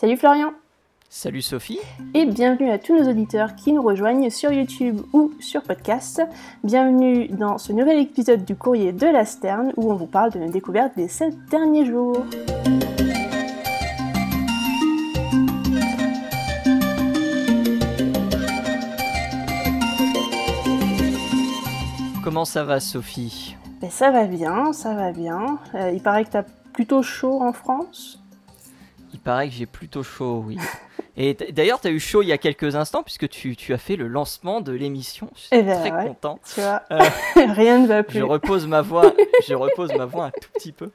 Salut Florian Salut Sophie Et bienvenue à tous nos auditeurs qui nous rejoignent sur YouTube ou sur podcast. Bienvenue dans ce nouvel épisode du courrier de la Sterne où on vous parle de nos découvertes des 7 derniers jours. Comment ça va Sophie? Ben, Ça va bien, ça va bien. Euh, il paraît que t'as plutôt chaud en France paraît que j'ai plutôt chaud, oui. Et d'ailleurs, tu as eu chaud il y a quelques instants puisque tu, as fait le lancement de l'émission. Je suis eh ben très content. Tu vois, euh, rien ne va plus. Je repose ma voix, je repose ma voix un tout petit peu.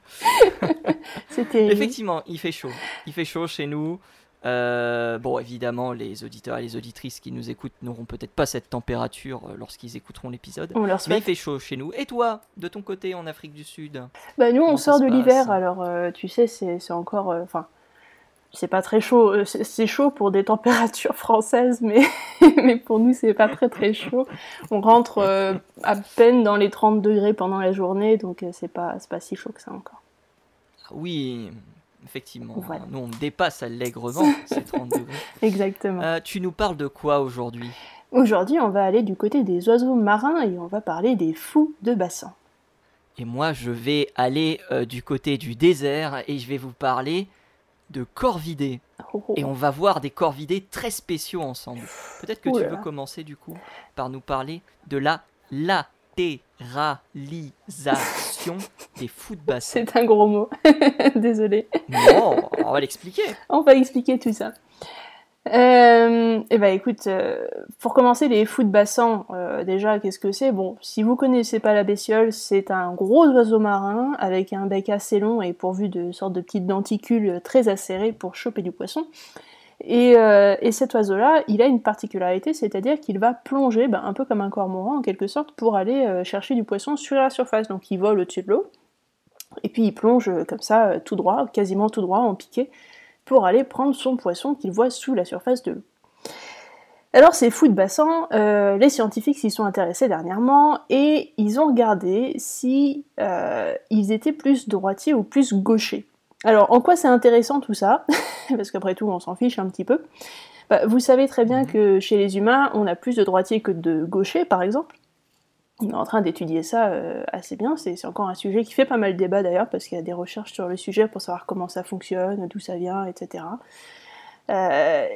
C'était Effectivement, il fait chaud. Il fait chaud chez nous. Euh, bon, évidemment, les auditeurs et les auditrices qui nous écoutent n'auront peut-être pas cette température euh, lorsqu'ils écouteront l'épisode. Mais il fait chaud chez nous. Et toi, de ton côté, en Afrique du Sud? Bah nous, on sort de l'hiver, alors euh, tu sais, c'est encore... Enfin, c'est pas très chaud. C'est chaud pour des températures françaises, mais, mais pour nous, c'est pas très très chaud. On rentre à peine dans les 30 degrés pendant la journée, donc c'est pas, pas si chaud que ça encore. Oui, effectivement. Nous, on dépasse allègrement ces 30 degrés. Exactement. Euh, tu nous parles de quoi aujourd'hui? Aujourd'hui, on va aller du côté des oiseaux marins et on va parler des fous de bassin. Et moi, je vais aller euh, du côté du désert et je vais vous parler de corvidés. Oh, oh. Et on va voir des corvidés très spéciaux ensemble. Peut-être que tu veux commencer du coup par nous parler de la latéralisation des bassin. C'est un gros mot. Désolé. Non, on va l'expliquer. On va expliquer tout ça. Euh, eh ben écoute, euh, pour commencer, les fous de bassin, euh, déjà, qu'est-ce que c'est? Bon, si vous connaissez pas la bestiole, c'est un gros oiseau marin avec un bec assez long et pourvu de sortes de petites denticules très acérées pour choper du poisson. Et, cet oiseau-là, il a une particularité, c'est-à-dire qu'il va plonger, ben, un peu comme un cormoran en quelque sorte, pour aller chercher du poisson sur la surface. Donc il vole au-dessus de l'eau, et puis il plonge comme ça, tout droit, quasiment tout droit, en piqué, pour aller prendre son poisson qu'il voit sous la surface de l'eau. Alors ces fous de bassin, euh, les scientifiques s'y sont intéressés dernièrement et ils ont regardé si euh, ils étaient plus droitiers ou plus gauchers. Alors en quoi c'est intéressant tout ça? Parce qu'après tout on s'en fiche un petit peu. Bah, vous savez très bien que chez les humains on a plus de droitiers que de gauchers par exemple on est en train d'étudier ça euh, assez bien. C'est encore un sujet qui fait pas mal de débat d'ailleurs, parce qu'il y a des recherches sur le sujet pour savoir comment ça fonctionne, d'où ça vient, etc. Euh,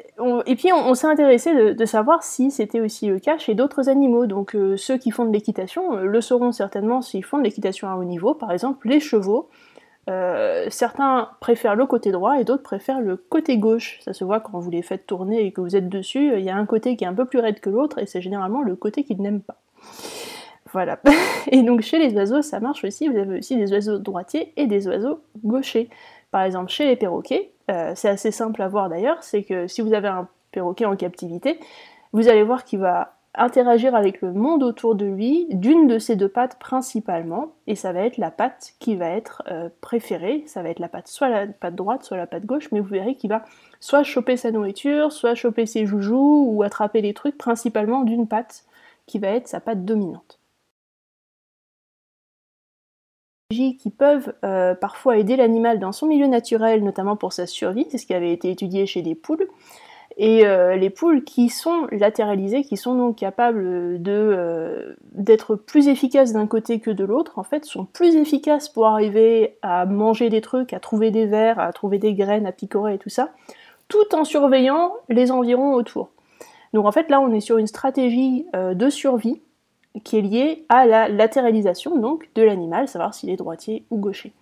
et puis on, s'est intéressé de, savoir si c'était aussi le cas chez d'autres animaux. Donc euh, ceux qui font de l'équitation le sauront certainement s'ils font de l'équitation à haut niveau. Par exemple, les chevaux. certains préfèrent le côté droit et d'autres préfèrent le côté gauche. Ça se voit quand vous les faites tourner et que vous êtes dessus. Il y a un côté qui est un peu plus raide que l'autre et c'est généralement le côté qu'ils n'aiment pas. Voilà. Et donc chez les oiseaux, ça marche aussi. Vous avez aussi des oiseaux droitiers et des oiseaux gauchers. Par exemple, chez les perroquets, euh, c'est assez simple à voir d'ailleurs, c'est que si vous avez un perroquet en captivité, vous allez voir qu'il va interagir avec le monde autour de lui d'une de ses deux pattes principalement, et ça va être la patte qui va être euh, préférée, ça va être la patte soit la patte droite, soit la patte gauche, mais vous verrez qu'il va soit choper sa nourriture, soit choper ses joujoux, ou attraper les trucs principalement d'une patte qui va être sa patte dominante qui peuvent euh, parfois aider l'animal dans son milieu naturel, notamment pour sa survie, c'est ce qui avait été étudié chez les poules. Et euh, les poules qui sont latéralisées, qui sont donc capables euh, d'être plus efficaces d'un côté que de l'autre, en fait, sont plus efficaces pour arriver à manger des trucs, à trouver des vers, à trouver des graines, à picorer et tout ça, tout en surveillant les environs autour. Donc en fait là on est sur une stratégie de survie qui est lié à la latéralisation donc de l'animal, savoir s'il est droitier ou gaucher.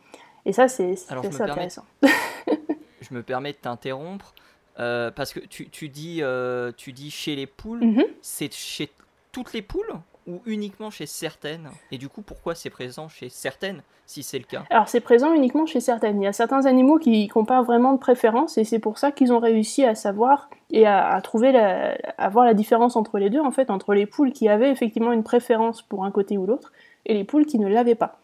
Et ça, c'est assez intéressant. je me permets de t'interrompre euh, parce que tu, tu dis, euh, tu dis chez les poules, mhm. c'est chez toutes les poules? Ou uniquement chez certaines Et du coup, pourquoi c'est présent chez certaines si c'est le cas? Alors c'est présent uniquement chez certaines. Il y a certains animaux qui n'ont pas vraiment de préférence et c'est pour ça qu'ils ont réussi à savoir et à, trouver la, à voir la différence entre les deux, en fait, entre les poules qui avaient effectivement une préférence pour un côté ou l'autre et les poules qui ne l'avaient pas.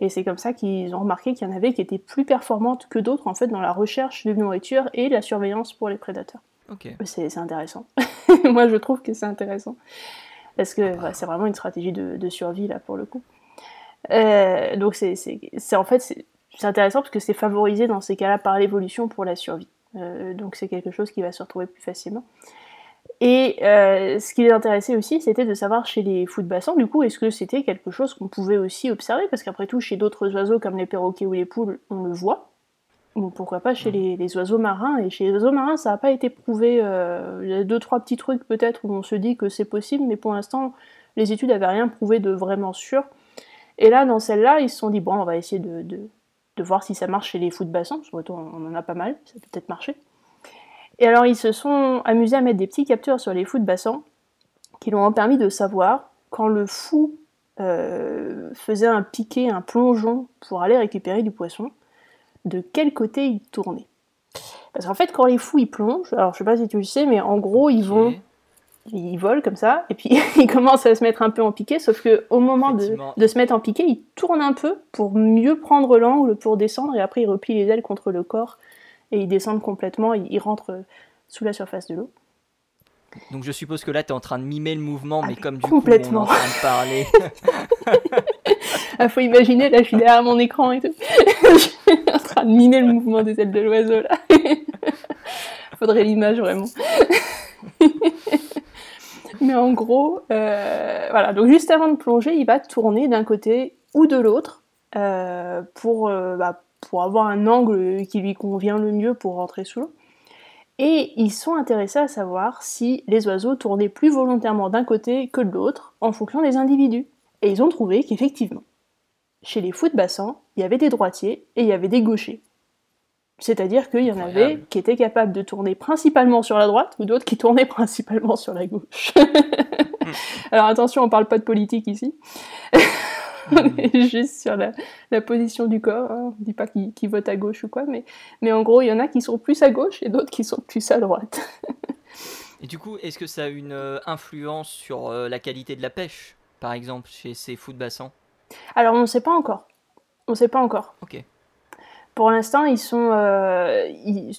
Et c'est comme ça qu'ils ont remarqué qu'il y en avait qui étaient plus performantes que d'autres en fait dans la recherche de nourriture et la surveillance pour les prédateurs. Ok. C'est intéressant. Moi je trouve que c'est intéressant parce que c'est vraiment une stratégie de, survie là pour le coup. Euh, donc c'est en fait c'est intéressant parce que c'est favorisé dans ces cas-là par l'évolution pour la survie. donc c'est quelque chose qui va se retrouver plus facilement. Et ce qui les intéressait aussi, c'était de savoir chez les fous de bassin, du coup, est-ce que c'était quelque chose qu'on pouvait aussi observer? Parce qu'après tout, chez d'autres oiseaux comme les perroquets ou les poules, on le voit. Ou pourquoi pas chez les, oiseaux marins Et chez les oiseaux marins, ça n'a pas été prouvé. il y a deux, trois petits trucs peut-être où on se dit que c'est possible, mais pour l'instant, les études n'avaient rien prouvé de vraiment sûr. Et là, dans celle-là, ils se sont dit, bon, on va essayer de, de, voir si ça marche chez les fous de bassin, parce on en a pas mal, ça peut peut-être marcher. Et alors, ils se sont amusés à mettre des petits capteurs sur les fous de bassin, qui leur ont permis de savoir quand le fou euh, faisait un piqué, un plongeon pour aller récupérer du poisson, de quel côté il tournait. Parce qu'en fait, quand les fous ils plongent, alors je sais pas si tu le sais, mais en gros, ils vont il vole comme ça, et puis il commence à se mettre un peu en piqué, sauf que au moment de, se mettre en piqué, il tourne un peu pour mieux prendre l'angle pour descendre, et après il replie les ailes contre le corps, et il descend complètement, il, rentre sous la surface de l'eau. Donc je suppose que là tu es en train de mimer le mouvement, mais ah, comme du complètement. coup on est en train de parler. ah, faut imaginer, là je suis derrière mon écran et tout. je suis en train de mimer le mouvement des ailes de l'oiseau là. Faudrait l'image vraiment. Mais en gros, euh, voilà. Donc juste avant de plonger, il va tourner d'un côté ou de l'autre euh, pour, euh, bah, pour avoir un angle qui lui convient le mieux pour rentrer sous l'eau. Et ils sont intéressés à savoir si les oiseaux tournaient plus volontairement d'un côté que de l'autre en fonction des individus. Et ils ont trouvé qu'effectivement, chez les fous de bassin, il y avait des droitiers et il y avait des gauchers. C'est-à-dire qu'il y en avait qui étaient capables de tourner principalement sur la droite ou d'autres qui tournaient principalement sur la gauche. Alors attention, on parle pas de politique ici. on hmm. est juste sur la, position du corps. Hein. On ne dit pas qui vote à gauche ou quoi, mais, mais en gros, il y en a qui sont plus à gauche et d'autres qui sont plus à droite. et du coup, est-ce que ça a une euh, influence sur euh, la qualité de la pêche, par exemple, chez ces fous de bassin Alors, on ne sait pas encore. On ne sait pas encore. Ok. Pour l'instant, ils sont. Euh,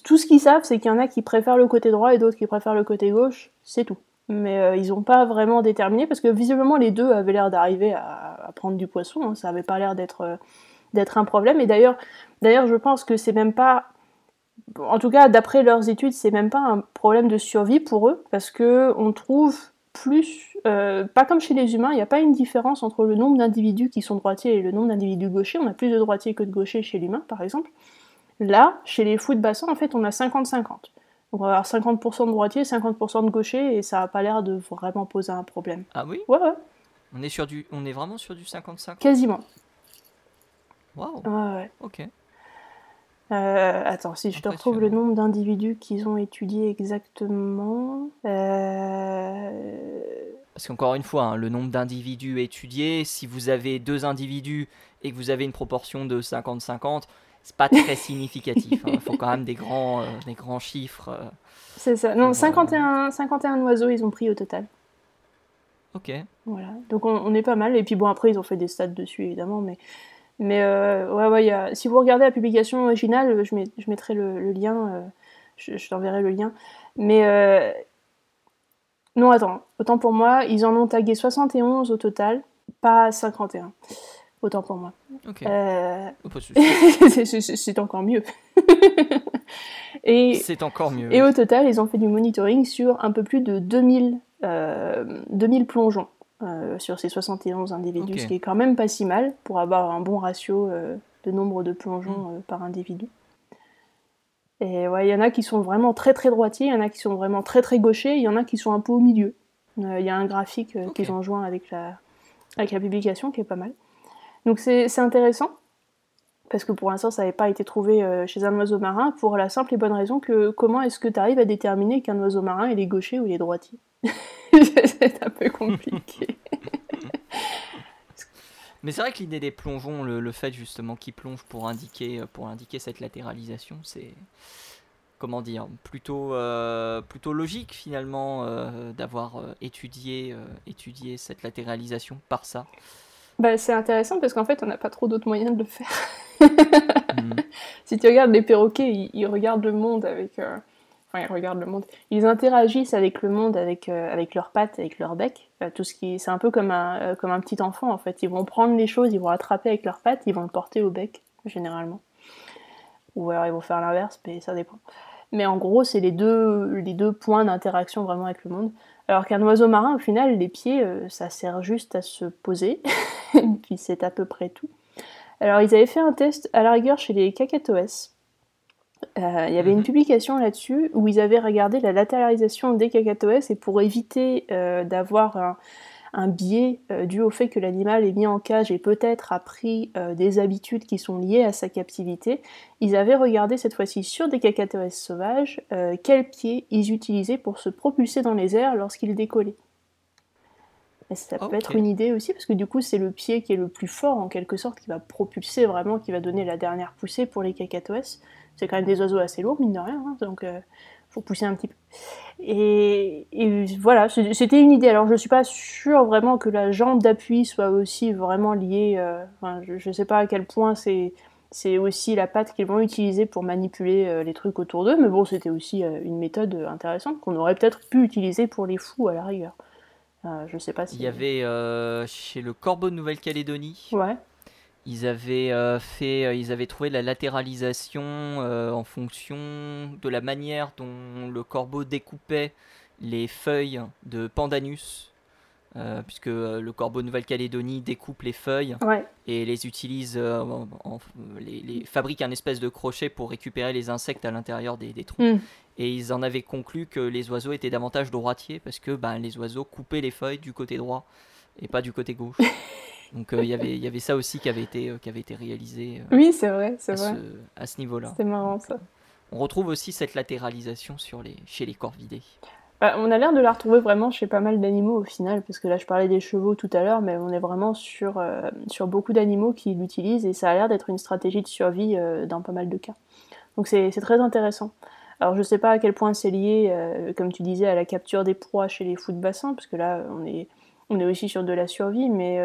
tout ce qu'ils savent, c'est qu'il y en a qui préfèrent le côté droit et d'autres qui préfèrent le côté gauche. C'est tout. Mais euh, ils n'ont pas vraiment déterminé parce que visiblement les deux avaient l'air d'arriver à, prendre du poisson. Hein. Ça avait pas l'air d'être euh, d'être un problème. Et d'ailleurs, d'ailleurs, je pense que c'est même pas. En tout cas, d'après leurs études, c'est même pas un problème de survie pour eux parce que on trouve plus, euh, pas comme chez les humains, il n'y a pas une différence entre le nombre d'individus qui sont droitiers et le nombre d'individus gauchers. On a plus de droitiers que de gauchers chez l'humain, par exemple. Là, chez les fous de bassin, en fait, on a 50-50. on va avoir 50% de droitiers, 50% de gauchers, et ça n'a pas l'air de vraiment poser un problème. Ah oui? Ouais, ouais. On est, sur du... on est vraiment sur du 50-50 Quasiment. Waouh Ouais, ouais. Ok. Euh, attends, si je te retrouve le nombre d'individus qu'ils ont étudié exactement. Euh... Parce qu'encore une fois, hein, le nombre d'individus étudiés, si vous avez deux individus et que vous avez une proportion de 50-50, c'est pas très significatif. Il hein. faut quand même des grands, euh, des grands chiffres. Euh, c'est ça. Non, 51, 51 oiseaux ils ont pris au total. Ok. Voilà. Donc on, on, est pas mal. Et puis bon, après, ils ont fait des stats dessus, évidemment. Mais mais euh, ouais, ouais, y a... si vous regardez la publication originale, je, je mettrai le, lien, euh, je, t'enverrai le lien. Mais euh... non, attends, autant pour moi, ils en ont tagué 71 au total, pas 51. Autant pour moi. Ok. Euh... c'est encore mieux. et c'est encore mieux. Et au total, ils ont fait du monitoring sur un peu plus de 2000, 2000 plongeons. Euh, sur ces 71 individus, ce qui est quand même pas si mal pour avoir un bon ratio euh, de nombre de plongeons mm. euh, par individu. Et ouais, il y en a qui sont vraiment très très droitiers, il y en a qui sont vraiment très très gauchers, il y en a qui sont un peu au milieu. Il y a un graphique qu'ils ont joint avec la, avec la publication qui est pas mal. Donc c'est intéressant, parce que pour l'instant ça n'avait pas été trouvé chez un oiseau marin, pour la simple et bonne raison que comment est-ce que tu arrives à déterminer qu'un oiseau marin est gaucher ou il est droitier? c'est un peu compliqué. Mais c'est vrai que l'idée des plongeons, le, fait justement qu'ils plongent pour indiquer, euh, pour indiquer cette latéralisation, c'est comment dire, plutôt, euh, plutôt logique finalement euh, d'avoir étudié, étudié cette latéralisation par ça. Bah, c'est intéressant parce qu'en fait, on n'a pas trop d'autres moyens de le faire. Hmm. Si tu regardes les perroquets, ils regardent le monde avec ils regardent le monde. Ils interagissent avec le monde avec, euh, leurs pattes, avec leur bec. Euh, tout ce qui, c'est un peu comme un, euh, comme un petit enfant en fait. Ils vont prendre les choses, ils vont attraper avec leurs pattes, ils vont le porter au bec généralement. Ou alors ils vont faire l'inverse, mais ça dépend. Mais en gros, c'est les deux, points d'interaction vraiment avec le monde. Alors qu'un oiseau marin, au final, les pieds, ça sert juste à se poser, puis c'est à peu près tout. Alors ils avaient fait un test à la rigueur chez les cacatoès. Euh, il y avait une mhm. publication là-dessus où ils avaient regardé la latéralisation des cacatoès et pour éviter euh, d'avoir un, un biais euh, dû au fait que l'animal est mis en cage et peut-être a pris des habitudes qui sont liées à sa captivité, ils avaient regardé cette fois-ci sur des cacatoès sauvages quels pieds ils utilisaient pour se propulser dans les airs lorsqu'ils décollaient. ça peut être une idée aussi, parce que du coup, c'est le pied qui est le plus fort, en quelque sorte, qui va propulser vraiment, qui va donner la dernière poussée pour les cacatoès. C'est quand même des oiseaux assez lourds, mine de rien, hein, donc pour pousser un petit peu. Et, voilà, c'était une idée. Alors je suis pas sûre vraiment que la jambe d'appui soit aussi vraiment liée. Euh, je ne sais pas à quel point c'est c'est aussi la patte qu'ils vont utiliser pour manipuler euh, les trucs autour d'eux, mais bon, c'était aussi euh, une méthode intéressante qu'on aurait peut-être pu utiliser pour les fous à la rigueur. je sais pas si. Il y avait chez le Corbeau de Nouvelle-Calédonie. Ouais ils avaient euh, fait, euh, ils avaient trouvé la latéralisation euh, en fonction de la manière dont le corbeau découpait les feuilles de Pandanus, puisque le corbeau Nouvelle-Calédonie découpe les feuilles et les utilise, les, fabrique un espèce de crochet pour récupérer les insectes à l'intérieur des, trous. Hmm. Et ils en avaient conclu que les oiseaux étaient davantage droitiers parce que ben, les oiseaux coupaient les feuilles du côté droit et pas du côté gauche. Donc euh, y il y avait ça aussi qui avait été, euh, qui avait été réalisé. Euh, oui, c'est vrai, c'est vrai. Ce, à ce niveau-là. C'est marrant ça. On retrouve aussi cette latéralisation sur les, chez les corvidés. Bah, on a l'air de la retrouver vraiment chez pas mal d'animaux au final, parce que là je parlais des chevaux tout à l'heure, mais on est vraiment sur, sur beaucoup d'animaux qui l'utilisent et ça a l'air d'être une stratégie de survie dans pas mal de cas. Donc c'est très intéressant. Alors je sais pas à quel point c'est lié, comme tu disais, à la capture des proies chez les fous de bassin, parce que là on est, on est aussi sur de la survie, mais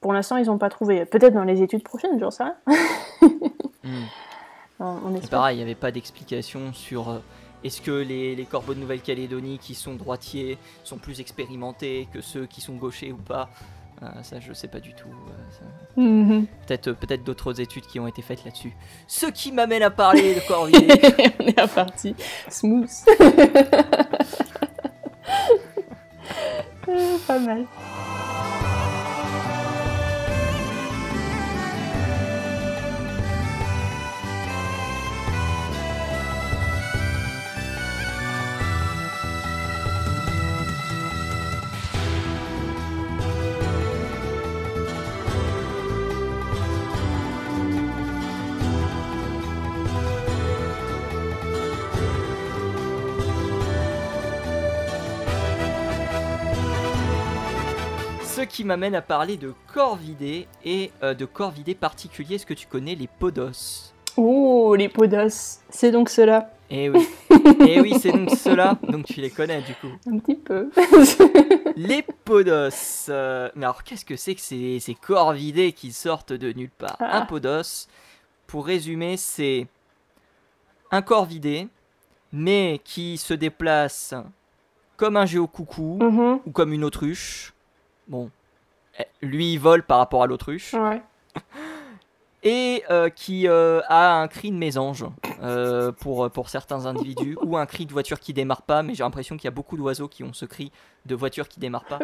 pour l'instant, ils n'ont pas trouvé. Peut-être dans les études prochaines, j'en sais rien. C'est pareil, il n'y avait pas d'explication sur euh, est-ce que les, corbeaux de Nouvelle-Calédonie qui sont droitiers sont plus expérimentés que ceux qui sont gauchers ou pas? Euh, ça, je sais pas du tout. Euh, mhm. Peut-être peut d'autres études qui ont été faites là-dessus. Ce qui m'amène à parler de corvidés. On est parti. Smooth. pas mal. Qui m'amène à parler de corvidés et euh, de corvidés particuliers. Est-ce que tu connais les podos? Oh, les podos, c'est donc cela. Eh oui, eh oui, c'est donc cela. Donc tu les connais du coup. Un petit peu. les podos. Euh, mais alors qu'est-ce que c'est que ces, ces corvidés qui sortent de nulle part? Un ah. podos, pour résumer, c'est un corvidé, mais qui se déplace comme un géocoucou mm ou comme une autruche. Bon, lui il vole par rapport à l'autruche. Et euh, qui euh, a un cri de mésange euh, pour, pour certains individus, ou un cri de voiture qui démarre pas, mais j'ai l'impression qu'il y a beaucoup d'oiseaux qui ont ce cri de voiture qui démarre pas.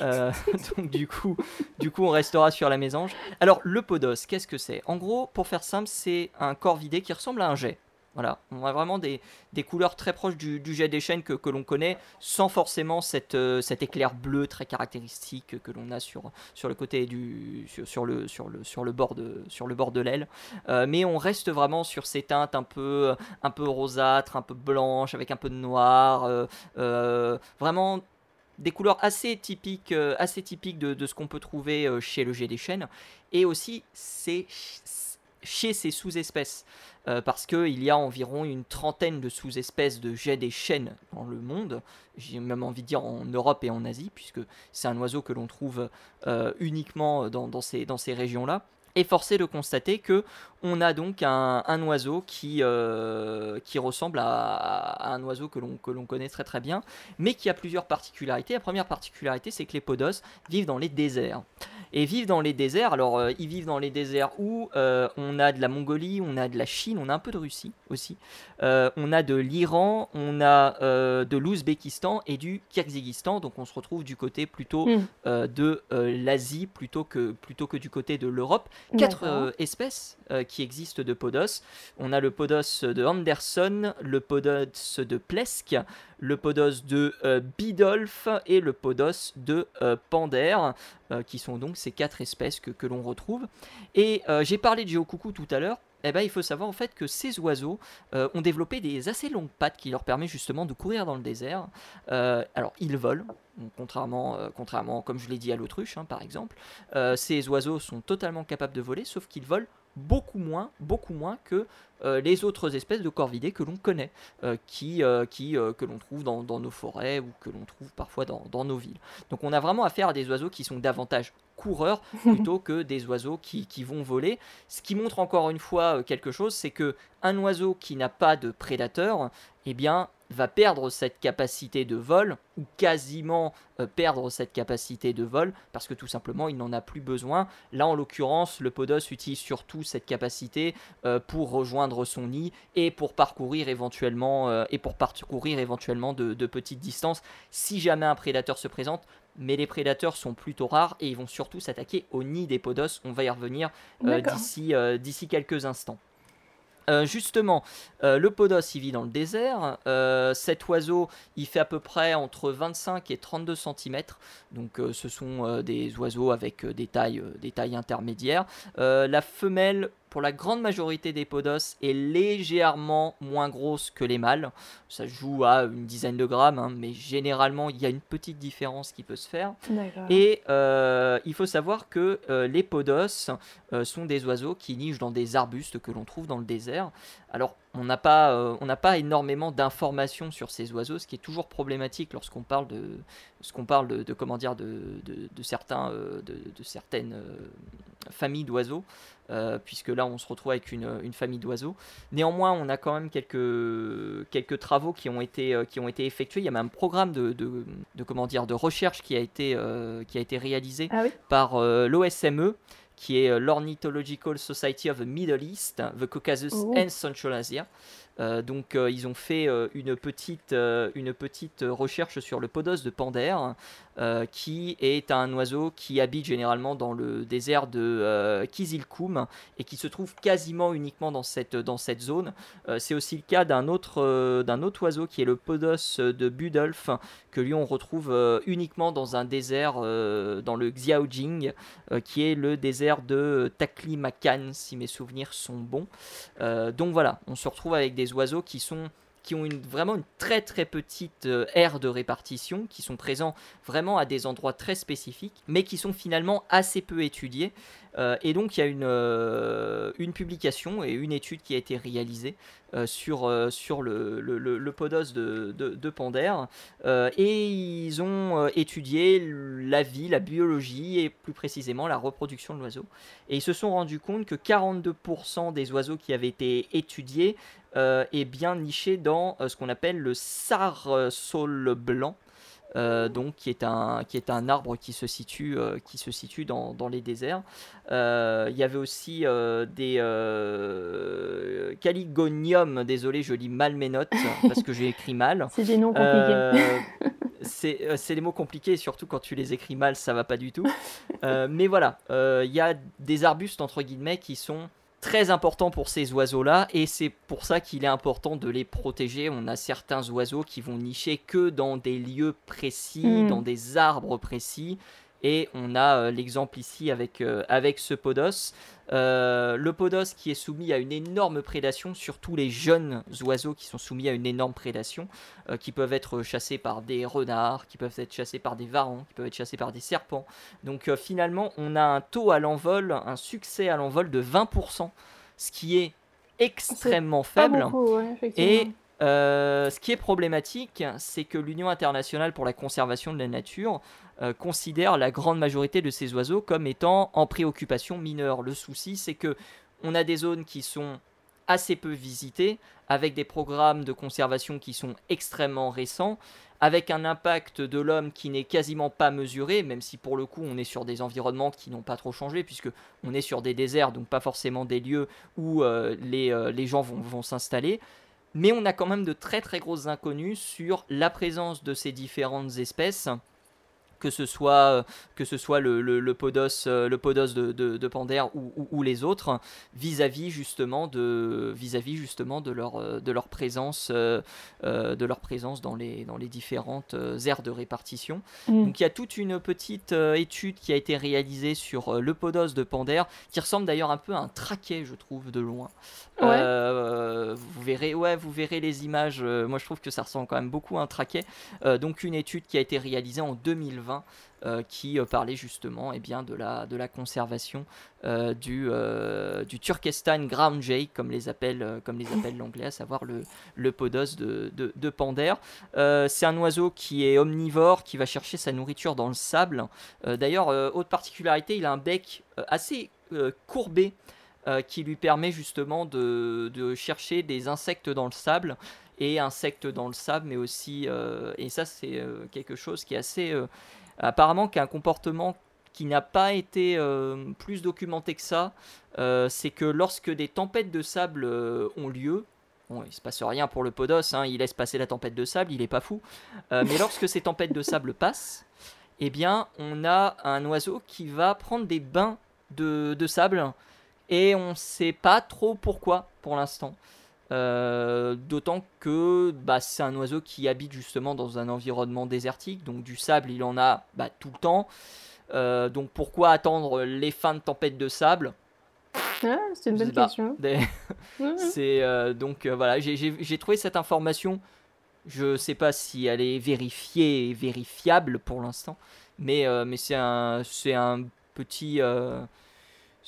donc du coup, du coup, on restera sur la mésange. Alors le podos, qu'est-ce que c'est? En gros, pour faire simple, c'est un corps vidé qui ressemble à un jet. Voilà, on a vraiment des, couleurs très proches du, jet des chaînes que, l'on connaît, sans forcément cette, euh, cet éclair bleu très caractéristique que l'on a sur, sur le côté du sur, le, sur, le, sur le bord de sur le bord de l'aile. Euh, mais on reste vraiment sur ces teintes un peu un peu rosâtres, un peu blanches, avec un peu de noir, euh, vraiment des couleurs assez typiques, assez typiques de, de ce qu'on peut trouver chez le jet des chênes, et aussi chez ces sous-espèces. Euh, parce qu'il y a environ une trentaine de sous-espèces de jets des chênes dans le monde, j'ai même envie de dire en Europe et en Asie, puisque c'est un oiseau que l'on trouve euh, uniquement dans, ces, régions-là. Et forcé de constater que on a donc un, oiseau qui, euh, qui ressemble à, un oiseau que l'on, que l'on connaît très très bien, mais qui a plusieurs particularités. La première particularité, c'est que les podos vivent dans les déserts. Et vivent dans les déserts. Alors, euh, ils vivent dans les déserts où euh, on a de la Mongolie, on a de la Chine, on a un peu de Russie aussi. Euh, on a de l'Iran, on a de l'Ouzbékistan et du Kyrgyzstan. Donc, on se retrouve du côté plutôt hmm. de l'Asie plutôt que, plutôt que du côté de l'Europe. Quatre espèces qui existent de podos. On a le podos de Anderson, le podos de Plesk, le podos de Bidolf et le podos de Pander. Euh, qui sont donc ces quatre espèces que, l'on retrouve. Et euh, j'ai parlé de Géocoucou tout à l'heure. Eh ben, il faut savoir en fait que ces oiseaux euh, ont développé des assez longues pattes qui leur permettent justement de courir dans le désert. alors ils volent, contrairement, contrairement comme je l'ai dit à l'autruche hein, par exemple. ces oiseaux sont totalement capables de voler, sauf qu'ils volent beaucoup moins, beaucoup moins que euh, les autres espèces de corvidés que l'on connaît, euh, qui, euh, qui que l'on trouve dans, nos forêts ou que l'on trouve parfois dans, nos villes. Donc on a vraiment affaire à des oiseaux qui sont davantage coureurs plutôt que des oiseaux qui, qui, vont voler. Ce qui montre encore une fois quelque chose, c'est que un oiseau qui n'a pas de prédateur, eh bien, va perdre cette capacité de vol, ou quasiment euh, perdre cette capacité de vol, parce que tout simplement il n'en a plus besoin. Là en l'occurrence, le Podos utilise surtout cette capacité euh, pour rejoindre son nid et pour parcourir éventuellement, euh, et pour parcourir éventuellement de, de, petites distances si jamais un prédateur se présente. Mais les prédateurs sont plutôt rares et ils vont surtout s'attaquer au nid des Podos. On va y revenir d'ici quelques instants. Euh, justement, euh, le podos, il vit dans le désert. Euh, cet oiseau, il fait à peu près entre 25 et 32 cm. Donc, ce sont des oiseaux avec des tailles, des tailles intermédiaires. la femelle pour la grande majorité des podos est légèrement moins grosse que les mâles. Ça joue à une dizaine de grammes, hein, mais généralement il y a une petite différence qui peut se faire. Et euh, il faut savoir que euh, les podos euh, sont des oiseaux qui nichent dans des arbustes que l'on trouve dans le désert. Alors on n'a pas, euh, pas énormément d'informations sur ces oiseaux, ce qui est toujours problématique lorsqu'on parle de, ce qu'on parle de, comment dire, de, de, certains, euh, de, certaines euh, familles d'oiseaux, puisque là on se retrouve avec une, une famille d'oiseaux. Néanmoins, on a quand même quelques, quelques travaux qui ont été, qui ont été effectués. Il y a même un programme de, de, comment dire, de recherche qui a été, qui a été réalisé ah par l'OSME qui est euh, l'Ornithological Society of the Middle East, the Caucasus oh. and Central Asia. Euh, donc euh, ils ont fait une, petite, une petite recherche sur le podos de Pander, qui est un oiseau qui habite généralement dans le désert de Kizilkoum et qui se trouve quasiment uniquement dans cette, dans cette zone. C'est aussi le cas d'un autre, d'un autre oiseau qui est le podos de Budolf, que lui on retrouve uniquement dans un désert, dans le Xiaojing, qui est le désert de Taklimakan, si mes souvenirs sont bons. donc voilà, on se retrouve avec des oiseaux qui sont qui ont une, vraiment une très très petite euh, aire de répartition, qui sont présents vraiment à des endroits très spécifiques, mais qui sont finalement assez peu étudiés. Euh, et donc il y a une, euh, une publication et une étude qui a été réalisée sur, sur le, le, podos de, de, Pander, et ils ont étudié la vie, la biologie et plus précisément la reproduction de l'oiseau. Et ils se sont rendus compte que 42% des oiseaux qui avaient été étudiés euh, est bien niché dans euh, ce qu'on appelle le sarsol blanc. Euh, donc qui est un qui est un arbre qui se situe qui se situe dans, dans les déserts. Il y avait aussi des caligonium. Désolé, je lis mal mes notes parce que j'ai écrit mal. C'est des noms compliqués. c'est des mots compliqués, surtout quand tu les écris mal, ça va pas du tout. mais voilà, il y a des arbustes entre guillemets qui sont très important pour ces oiseaux-là et c'est pour ça qu'il est important de les protéger. On a certains oiseaux qui vont nicher que dans des lieux précis, hmm. dans des arbres précis. Et on a euh, l'exemple ici avec, euh, avec ce podos. Euh, le podos qui est soumis à une énorme prédation, surtout les jeunes oiseaux qui sont soumis à une énorme prédation, qui peuvent être chassés par des renards, qui peuvent être chassés par des varans, qui peuvent être chassés par des serpents. Donc finalement, on a un taux à l'envol, un succès à l'envol de 20%, ce qui est extrêmement faible. et ce qui est problématique, c'est que l'Union internationale pour la conservation de la nature euh, considère la grande majorité de ces oiseaux comme étant en préoccupation mineure. Le souci, c'est que on a des zones qui sont assez peu visités, avec des programmes de conservation qui sont extrêmement récents, avec un impact de l'homme qui n'est quasiment pas mesuré, même si pour le coup on est sur des environnements qui n'ont pas trop changé, puisque on est sur des déserts, donc pas forcément des lieux où euh, les, euh, les, gens vont, vont s'installer. Mais on a quand même de très très grosses inconnues sur la présence de ces différentes espèces que ce soit, euh, que ce soit le, le, podos, euh, le podos de, de, de Pander ou, ou, les autres, vis-à-vis justement de, vis-à-vis justement de leur, euh, de leur présence, de leur présence dans les, dans les différentes aires de répartition. Mm. Donc il y a toute une petite étude qui a été réalisée sur le podos de Pander, qui ressemble d'ailleurs un peu à un traquet, je trouve, de loin. Vous verrez, ouais, vous verrez les images. moi, je trouve que ça ressemble quand même beaucoup à un traquet. donc une étude qui a été réalisée en 2020 euh, qui euh, parlait justement et eh bien, de, la, de la conservation euh, du, du Turkestan ground jay, comme les appelle, comme les l'anglais, à savoir le, le podos de, de, de Pander. c'est un oiseau qui est omnivore, qui va chercher sa nourriture dans le sable. D'ailleurs, autre particularité, il a un bec assez courbé. Qui lui permet justement de, de, chercher des insectes dans le sable et insectes dans le sable, mais aussi, et ça c'est quelque chose qui est assez, apparemment qui a un comportement qui n'a pas été euh, plus documenté que ça, euh, c'est que lorsque des tempêtes de sable euh, ont lieu, bon, il se passe rien pour le Podos, hein, il laisse passer la tempête de sable, il est pas fou, mais lorsque ces tempêtes de sable passent, eh bien, on a un oiseau qui va prendre des bains de, de sable, et on ne sait pas trop pourquoi pour l'instant. Euh, d'autant que bah, c'est un oiseau qui habite justement dans un environnement désertique, donc du sable il en a bah, tout le temps. Euh, donc pourquoi attendre les fins de tempête de sable? C'est une bonne question. c'est euh, donc voilà, j'ai trouvé cette information. Je sais pas si elle est vérifiée et vérifiable pour l'instant, mais mais c'est un c'est un petit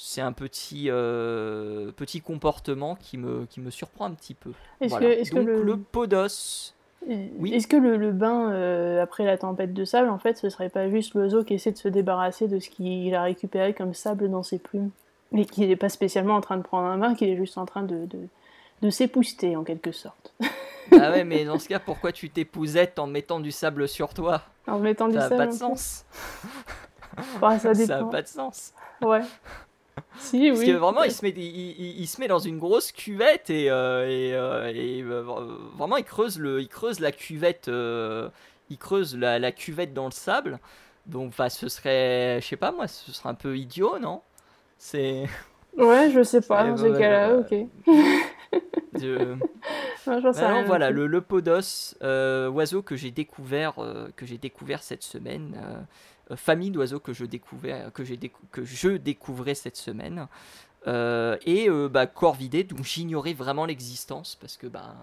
c'est un petit, euh, petit comportement qui me, qui me surprend un petit peu. Est-ce que, le... podos. Oui. Est-ce que le, bain euh, après la tempête de sable, en fait, ce serait pas juste l'oiseau qui essaie de se débarrasser de ce qu'il a récupéré comme sable dans ses plumes Mais qu'il n'est pas spécialement en train de prendre un bain, qu'il est juste en train de, de, de s'épouster en quelque sorte? ah ouais, mais dans ce cas, pourquoi tu t'épousettes en mettant du sable sur toi? En mettant du ça sable. Ça n'a pas de sens. ça n'a pas de sens. Ouais. Si, Parce que vraiment, il se, met, il, il, se met dans une grosse cuvette et, euh, et, euh, et euh, vraiment, il creuse, le, il creuse la cuvette, il creuse la, la, cuvette dans le sable. Donc, ce serait, je sais pas moi, ce serait un peu idiot, non? C'est. Ouais, je sais pas, dans ces cas-là, ok. Je... non, voilà, le, le podos, oiseau que j'ai découvert, que j'ai découvert cette semaine. Euh, famille d'oiseaux que je découvrais, que, que je découvrais cette semaine. Euh, et euh, bah, Corvidé, dont j'ignorais vraiment l'existence parce que bah,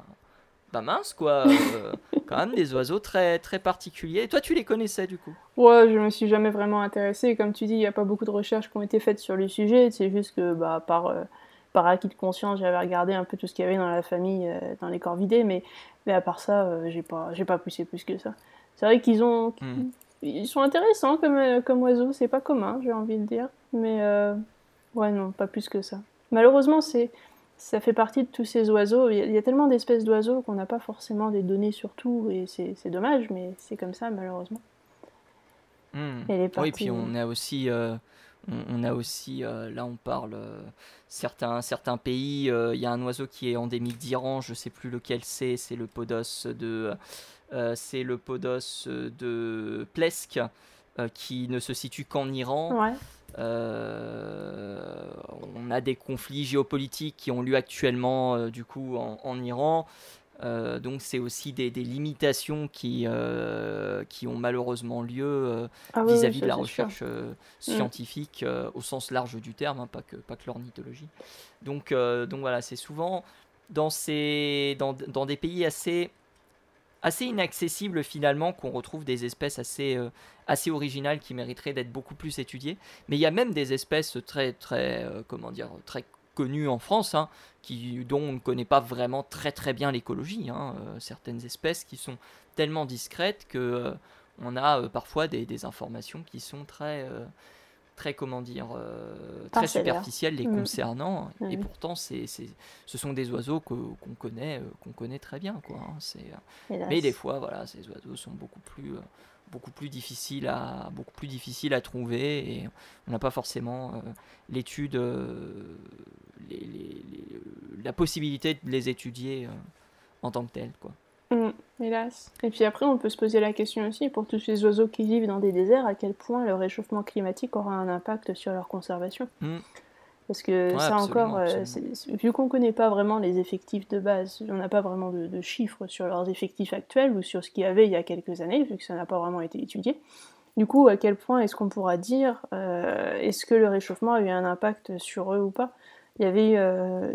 bah mince quoi, quand même des oiseaux très très particuliers. Et toi tu les connaissais du coup? Ouais, je me suis jamais vraiment intéressée. Comme tu dis, il n'y a pas beaucoup de recherches qui ont été faites sur le sujet. C'est juste que bah, par, par acquis de conscience, j'avais regardé un peu tout ce qu'il y avait dans la famille, dans les corvidés, mais, mais à part ça, j'ai pas, j'ai pas poussé plus que ça. C'est vrai qu'ils ont, hmm ils sont intéressants comme, euh, comme oiseaux, c'est pas commun, j'ai envie de dire. Mais euh, ouais, non, pas plus que ça. Malheureusement, c'est ça fait partie de tous ces oiseaux. Il y a, tellement d'espèces d'oiseaux qu'on n'a pas forcément des données sur tout, et c'est dommage, mais c'est comme ça, malheureusement. Hmm. Et oui, puis on a aussi, euh, on, a aussi là on parle, certains, certains pays, il y a un oiseau qui est endémique d'Iran, je sais plus lequel c'est, c'est le podos de euh, c'est le Podos de Plesk, euh, qui ne se situe qu'en Iran. Euh, on a des conflits géopolitiques qui ont lieu actuellement du coup en, Iran. Donc c'est aussi des, limitations qui, qui ont malheureusement lieu ah vis-à-vis de la recherche mm. scientifique au sens large du terme, hein, pas, que, pas que l'ornithologie. Donc, donc voilà, c'est souvent dans, ces, dans, dans, des pays assez assez inaccessible finalement qu'on retrouve des espèces assez, euh, assez originales qui mériteraient d'être beaucoup plus étudiées. Mais il y a même des espèces très très euh, comment dire très connues en France, hein, qui, dont on ne connaît pas vraiment très très bien l'écologie. Hein, euh, certaines espèces qui sont tellement discrètes que on a parfois des, des, informations qui sont très très comment dire, très superficielle les mm. concernant. Et pourtant, c'est, ce sont des oiseaux qu'on connaît, qu'on connaît très bien, quoi. Hein, mais des fois, voilà, ces oiseaux sont beaucoup plus beaucoup plus difficile à beaucoup plus difficile à trouver et on n'a pas forcément euh, l'étude euh, la possibilité de les étudier euh, en tant que tels quoi. Mmh, hélas. Et puis après on peut se poser la question aussi pour tous ces oiseaux qui vivent dans des déserts à quel point le réchauffement climatique aura un impact sur leur conservation? Mmh. Parce que ça encore, euh, vu qu'on ne connaît pas vraiment les effectifs de base, on n'a pas vraiment de, chiffres sur leurs effectifs actuels ou sur ce qu'il y avait il y a quelques années, vu que ça n'a pas vraiment été étudié. Du coup, à quel point est-ce qu'on pourra dire, euh, est-ce que le réchauffement a eu un impact sur eux ou pas? Il y avait, euh,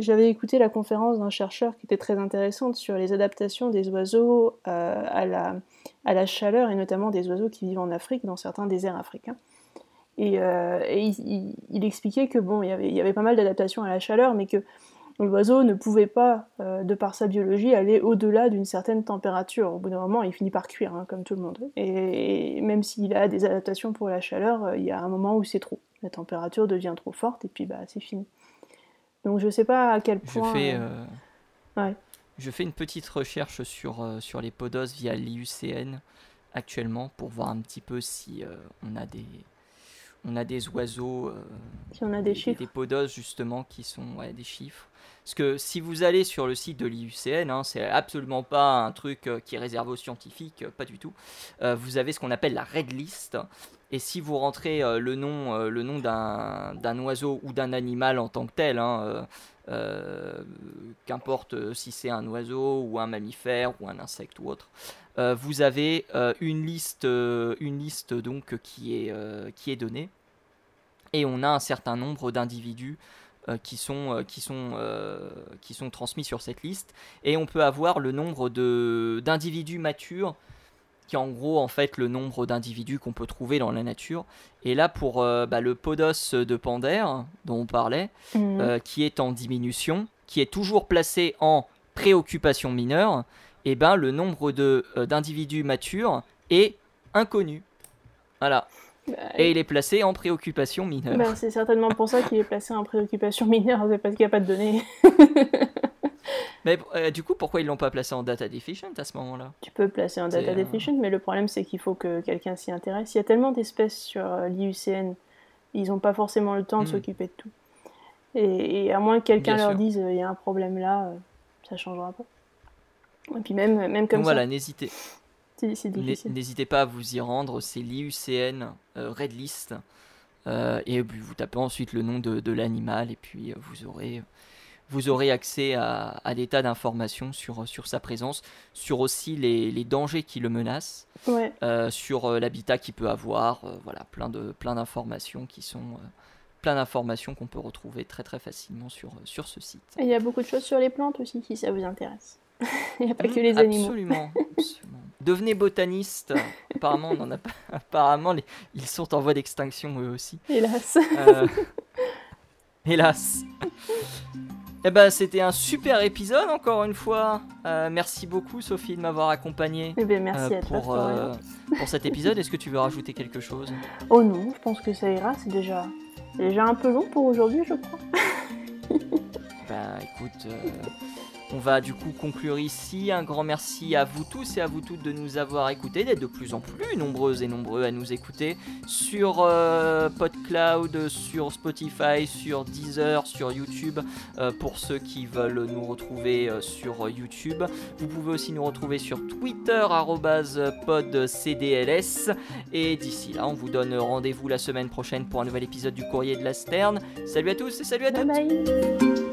J'avais écouté la conférence d'un chercheur qui était très intéressante sur les adaptations des oiseaux à, la, à la chaleur, et notamment des oiseaux qui vivent en Afrique, dans certains déserts africains. Et, euh, il, expliquait que bon, il y avait, il y avait pas mal d'adaptations à la chaleur, mais que l'oiseau ne pouvait pas, euh, de par sa biologie, aller au-delà d'une certaine température. Au bout d'un moment, il finit par cuire, hein, comme tout le monde. Et, même s'il a des adaptations pour la chaleur, euh, il y a un moment où c'est trop. La température devient trop forte, et puis bah, c'est fini. Donc je sais pas à quel point. Je fais, ouais. je fais une petite recherche sur, sur les podos via l'IUCN actuellement pour voir un petit peu si on a des on a des oiseaux, euh, on a des, chiffres. des podos justement qui sont des chiffres. Parce que si vous allez sur le site de l'IUCN, hein, c'est absolument pas un truc euh, qui est réservé aux scientifiques, euh, pas du tout. vous avez ce qu'on appelle la red list. Et si vous rentrez le nom, le nom d'un oiseau ou d'un animal en tant que tel, hein, qu'importe si c'est un oiseau ou un mammifère ou un insecte ou autre, vous avez une liste, donc qui est, qui est donnée. Et on a un certain nombre d'individus euh, qui, sont, euh, euh, qui sont transmis sur cette liste, et on peut avoir le nombre d'individus matures, qui est en gros en fait le nombre d'individus qu'on peut trouver dans la nature. Et là pour bah, le podos de Pander, dont on parlait, mhm. qui est en diminution, qui est toujours placé en préoccupation mineure, et ben le nombre d'individus matures est inconnu. Voilà. Bah, et il est placé en préoccupation mineure. Bah, c'est certainement pour ça qu'il est placé en préoccupation mineure, c'est parce qu'il n'y a pas de données. mais euh, du coup, pourquoi ils l'ont pas placé en data deficient à ce moment-là? Tu peux placer en data euh, deficient, mais le problème c'est qu'il faut que quelqu'un s'y intéresse. Il y a tellement d'espèces sur euh, l'IUCN, ils n'ont pas forcément le temps de hmm. s'occuper de tout. Et, à moins que quelqu'un leur dise il y a un problème là, ça changera pas. Et puis même, même comme Donc ça. Voilà, n'hésitez. N'hésitez pas à vous y rendre, c'est l'IUCN euh, Red List. Euh, et vous tapez ensuite le nom de, l'animal et puis euh, vous aurez, vous aurez accès à, des tas d'informations sur, sur sa présence, sur aussi les, dangers qui le menacent, sur l'habitat qu'il peut avoir, voilà, plein de plein d'informations qui sont plein d'informations qu'on peut retrouver très très facilement sur, sur ce site. Et il y a beaucoup de choses sur les plantes aussi si ça vous intéresse. il n'y a pas que les animaux. Absolument. Devenez botaniste. Apparemment, on en a pas. Apparemment, ils sont en voie d'extinction eux aussi. Hélas. Euh, hélas. Eh ben, c'était un super épisode encore une fois. Euh, merci beaucoup Sophie de m'avoir accompagné. Eh ben, merci euh, pour, pour cet épisode. Est-ce que tu veux rajouter quelque chose? Oh non, je pense que ça ira. C'est déjà, déjà un peu long pour aujourd'hui, je crois. ben écoute, on va du coup conclure ici. Un grand merci à vous tous et à vous toutes de nous avoir écoutés, d'être de plus en plus nombreuses et nombreux à nous écouter sur euh, PodCloud, sur Spotify, sur Deezer, sur YouTube. Euh, pour ceux qui veulent nous retrouver euh, sur YouTube, vous pouvez aussi nous retrouver sur Twitter @podcdls. Et d'ici là, on vous donne rendez-vous la semaine prochaine pour un nouvel épisode du Courrier de la Sterne. Salut à tous et salut à toutes.